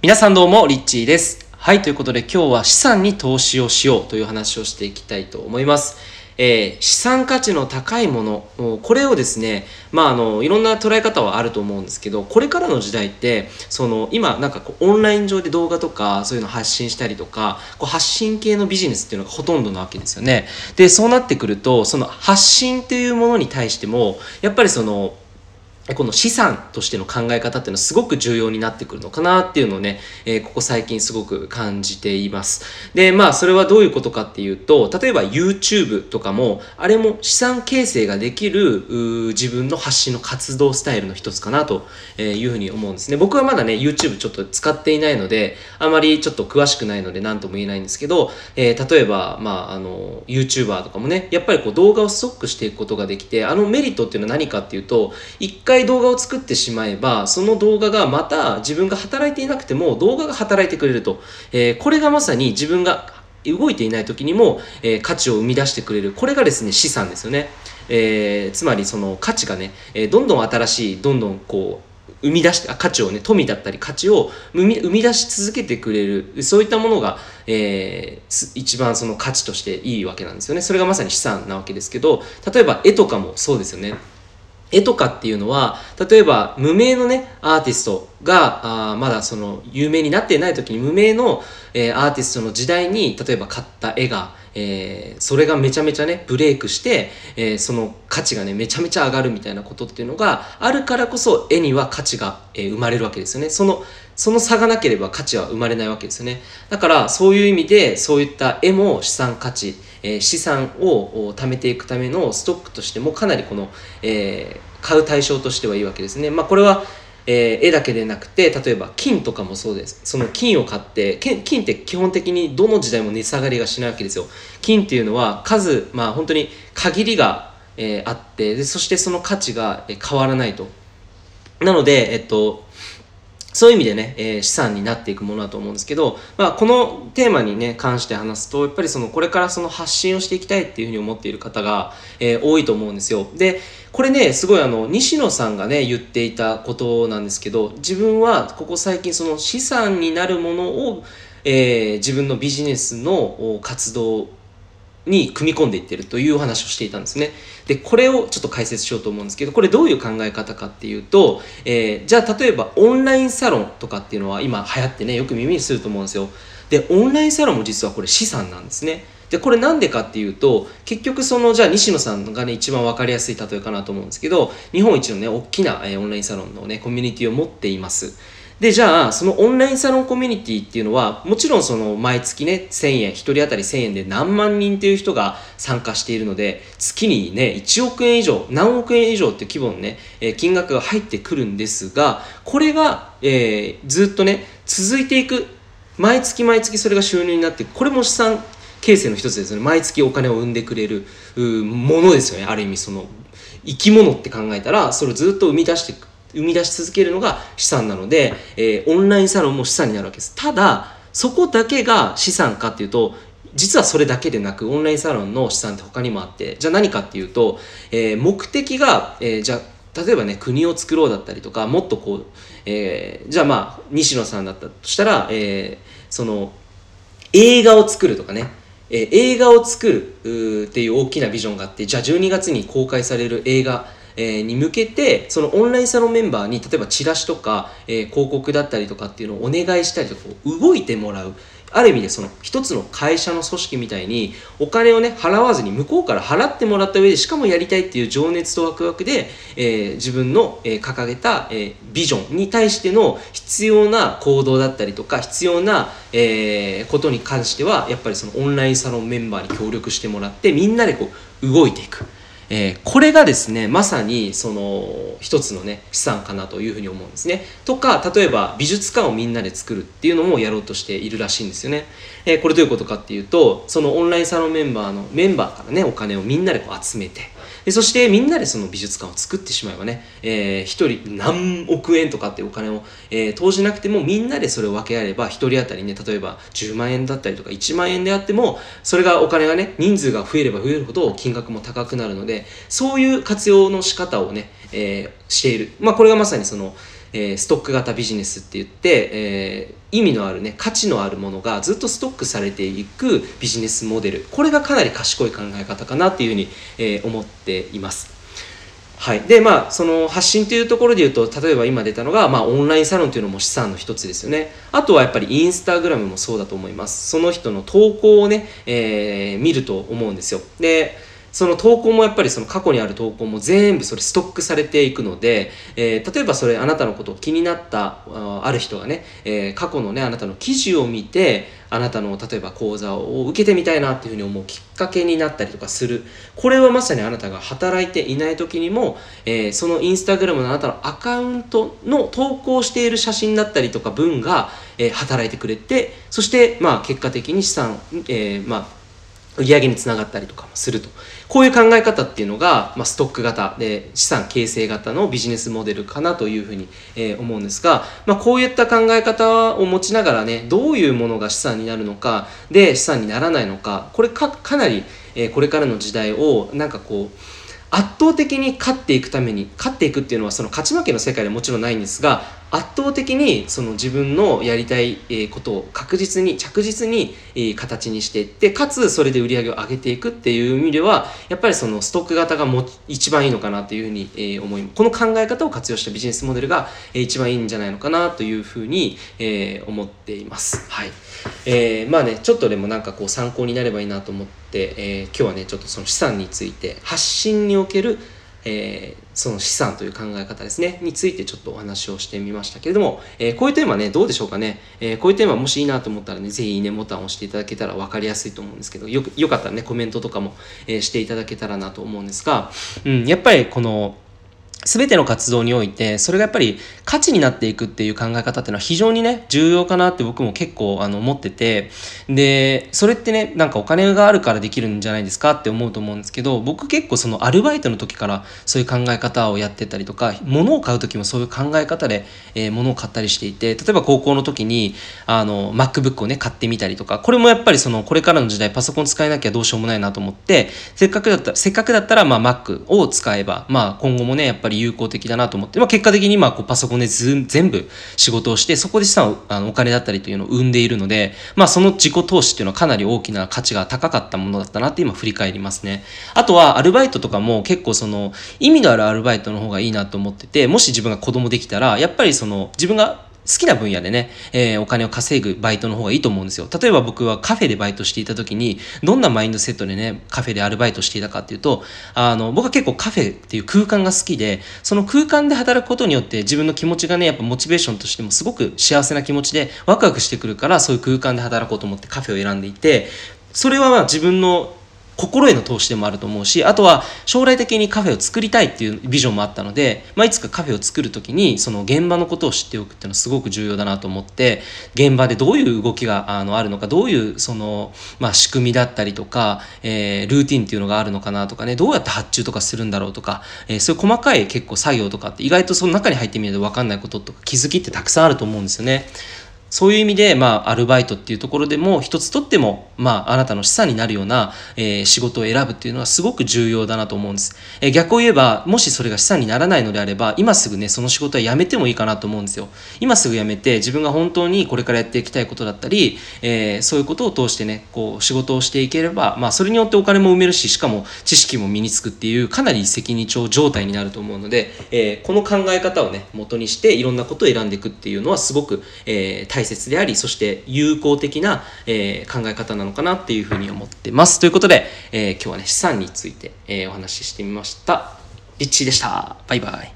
皆さんどうも、リッチーです。はい、ということで今日は資産に投資をしようという話をしていきたいと思います。えー資産価値の高いもの、これをですね、まああの、いろんな捉え方はあると思うんですけど、これからの時代って、その、今なんかこう、オンライン上で動画とか、そういうの発信したりとか、こう発信系のビジネスっていうのがほとんどなわけですよね。で、そうなってくると、その発信っていうものに対しても、やっぱりその、この資産としての考え方っていうのはすごく重要になってくるのかなっていうのをね、えーここ最近すごく感じています。で、まあそれはどういうことかっていうと、例えば YouTube とかも、あれも資産形成ができる自分の発信の活動スタイルの一つかなというふうに思うんですね。僕はまだね、YouTube ちょっと使っていないので、あまりちょっと詳しくないので何とも言えないんですけど、えー例えば、まあ、あの、YouTuber とかもね、やっぱりこう動画をストックしていくことができて、あのメリットっていうのは何かっていうと、一回動画を作ってしまえば、その動画がまた自分が働いていなくても動画が働いてくれると。えーこれがまさに自分が動いていない時にも、えー価値を生み出してくれる。これがですね、資産ですよね。えーつまりその価値がね、えーどんどん新しい、どんどんこう、生み出して、価値をね、富だったり価値を生み生み出し続けてくれる、そういったものが、えー一番その価値としていいわけなんですよね。それがまさに資産なわけですけど、例えば絵とかもそうですよね。絵とかっていうのは例えば無名のねアーティストがあまだその有名になっていない時に無名の、えーアーティストの時代に例えば買った絵が、えーそれがめちゃめちゃねブレイクして、えーその価値がねめちゃめちゃ上がるみたいなことっていうのがあるからこそ絵には価値が、え生まれるわけですよね。そのその差がなければ価値は生まれないわけですよね。だからそういう意味でそういった絵も資産価値えー資産を貯めていくためのストックとしてもかなりこの、えー買う対象としてはいいわけですね。まあ、これは、えー絵だけでなくて例えば金とかもそうです。その金を買って金って基本的にどの時代も値下がりがしないわけですよ。金っていうのは数まあ本当に限りが、えーあってでそしてその価値が変わらないと。なのでえっとそういう意味でね、えー資産になっていくものだと思うんですけど、まあ、このテーマにね、関して話すと、やっぱりその、これからその発信をしていきたいっていうふうに思っている方が、えー多いと思うんですよ。で、これね、すごいあの、西野さんがね、言っていたことなんですけど、自分はここ最近その資産になるものを、えー自分のビジネスの活動に組み込んでいってるというお話をしていたんですね。で、これをちょっと解説しようと思うんですけど、これどういう考え方かっていうと、えーじゃあ例えばオンラインサロンとかっていうのは今流行ってね、よく耳にすると思うんですよ。で、オンラインサロンも実はこれ資産なんですね。で、これなんでかっていうと、結局その、じゃあ西野さんがね、一番わかりやすい例えかなと思うんですけど、日本一のね、大きな、えオンラインサロンのね、コミュニティを持っています。で、じゃあ、そのオンラインサロンコミュニティっていうのは、もちろんその毎月ね、1000円、1人当たり1000円で何万人っていう人が参加しているので、月にね、1億円以上、何億円以上っていう規模のね、えー金額が入ってくるんですが、これが、えーずっとね、続いていく。毎月毎月それが収入になっていくこれも資産形成の一つですよね。毎月お金を生んでくれるものですよね。ある意味その、生き物って考えたら、それをずっと生み出していく生み出し続けるのが資産なので、えーオンラインサロンも資産になるわけです。ただ、そこだけが資産かっていうと、実はそれだけでなく、オンラインサロンの資産って他にもあって、じゃあ何かっていうと、えー目的が、えーじゃあ、例えばね、国を作ろうだったりとか、もっとこう、えーじゃあまあ、西野さんだったとしたら、えーその、映画を作るとかね、えー映画を作るっていう大きなビジョンがあってじゃあ12月に公開される映画、えーに向けてそのオンラインサロンメンバーに例えばチラシとか、え広告だったりとかっていうのをお願いしたりとか動いてもらうある意味でその一つの会社の組織みたいにお金をね払わずに向こうから払ってもらった上でしかもやりたいっていう情熱とワクワクで、えー自分の、えー掲げた、えービジョンに対しての必要な行動だったりとか必要な、えことに関してはやっぱりそのオンラインサロンメンバーに協力してもらってみんなでこう動いていく。えーこれがですねまさにその一つのね資産かなというふうに思うんですね。とか例えば美術館をみんなで作るっていうのもやろうとしているらしいんですよね、えーこれどういうことかっていうとそのオンラインサロンメンバーのメンバーからねお金をみんなでこう集めてでそしてみんなでその美術館を作ってしまえばね、えー人何億円とかってお金を、えー投じなくてもみんなでそれを分け合えば1人当たりね例えば10万円だったりとか1万円であってもそれがお金がね人数が増えれば増えるほど金額も高くなるのでそういう活用の仕方をね、えーしている。まあこれがまさにそのえー、ストック型ビジネスって言って、えー、意味のあるね価値のあるものがずっとストックされていくビジネスモデル。これがかなり賢い考え方かなっていうふうに、えー、思っています。はい、でまあその発信というところで言うと例えば今出たのが、まあ、オンラインサロンというのも資産の一つですよね。あとはやっぱりインスタグラムもそうだと思います。その人の投稿をね、えー、見ると思うんですよ。でその投稿もやっぱりその過去にある投稿も全部それストックされていくので、えー、例えばそれあなたのことを気になったある人がね、えー、過去のねあなたの記事を見てあなたの例えば講座を受けてみたいなっていうふうに思うきっかけになったりとかする。これはまさにあなたが働いていない時にも、えー、そのインスタグラムのあなたのアカウントの投稿している写真だったりとか文が、え、働いてくれてそしてまあ結果的に資産、え、まあ売上につながったりとかもすると。こういう考え方っていうのが、まあ、ストック型で資産形成型のビジネスモデルかなというふうに、えー、思うんですが、まあ、こういった考え方を持ちながらね、どういうものが資産になるのか、で資産にならないのか、これかかなり、えー、これからの時代をなんかこう、圧倒的に勝っていくために勝っていくっていうのはその勝ち負けの世界でもちろんないんですが圧倒的にその自分のやりたいことを確実に着実に形にしていってかつそれで売り上げを上げていくっていう意味ではやっぱりそのストック型がも一番いいのかなというふうに思いこの考え方を活用したビジネスモデルが一番いいんじゃないのかなというふうに思っています。はいえー、まあねちょっとでもなんかこう参考になればいいなと思って、でえー、今日はねちょっとその資産について発信におけるえー、その資産という考え方ですね、についてちょっとお話をしてみましたけれども、えー、こういうテーマね、どうでしょうかね、え、こういうテーマもしいいなと思ったらね、是非いいねボタンを押していただけたら分かりやすいと思うんですけど、よよかったらね、コメントとかも、えしていただけたらなと思うんですが、うん、やっぱりこの、全ての活動において、それがやっぱり価値になっていくっていう考え方っていうのは非常にね、重要かなって僕も結構あの思ってて、で、それってね、なんかお金があるからできるんじゃないですかって思うと思うんですけど、僕結構そのアルバイトの時からそういう考え方をやってたりとか、物を買う時もそういう考え方で、えー、物を買ったりしていて、例えば高校の時に、あの、MacBook をね、買ってみたりとか、これもやっぱりその、これからの時代パソコン使えなきゃどうしようもないなと思って、せっかくだったら、せっかくだったら、まあ Mac を使えば、まあ今後もね、やっぱりぱり有効的だなと思って、まあ、結果的に今こうパソコンで全部仕事をしてそこで資産あのお金だったりというのを生んでいるので、まあ、その自己投資っていうのはかなり大きな価値が高かったものだったなって今振り返りますね。あとはアルバイトとかも結構その意味のあるアルバイトの方がいいなと思っててもし自分が子供できたらやっぱりその自分がきな分野でね、えー、お金を稼ぐバイトの方がいいと思うんですよ。例えば僕はカフェでバイトしていた時に、どんなマインドセットでね、カフェでアルバイトしていたかっていうと、あの、僕は結構カフェっていう空間が好きで、その空間で働くことによって自分の気持ちがね、やっぱモチベーションとしてもすごく幸せな気持ちでワクワクしてくるから、そういう空間で働こうと思ってカフェを選んでいて、それはまあ自分の心への投資でもあると思うしあとは将来的にカフェを作りたいっていうビジョンもあったので、まあ、いつかカフェを作る時にその現場のことを知っておくっていうのはすごく重要だなと思って現場でどういう動きがあのあるのかどういうその、まあ、仕組みだったりとか、えー、ルーティンっていうのがあるのかなとかねどうやって発注とかするんだろうとか、えー、そういう細かい結構作業とかって意外とその中に入ってみないと分かんないこととか気づきってたくさんあると思うんですよね。そういう意味で、まあ、アルバイトっていうところでも、一つとっても、まあ、あなたの資産になるような、えー、仕事を選ぶっていうのはすごく重要だなと思うんです。えー、逆を言えば、もしそれが資産にならないのであれば、今すぐね、その仕事は辞めてもいいかなと思うんですよ。今すぐ辞めて、自分が本当にこれからやっていきたいことだったり、えー、そういうことを通してね、こう、仕事をしていければ、まあ、それによってお金も埋めるし、しかも知識も身につくっていう、かなり一石二鳥状態になると思うので、えこの考え方をね、元にして、いろんなことを選んでいくっていうのはすごく、え大切であり、そして有効的な、えー、考え方なのかなっていうふうに思ってます。ということで、えー、今日はね、資産について、えー、お話ししてみました。リッチーでした。バイバイ。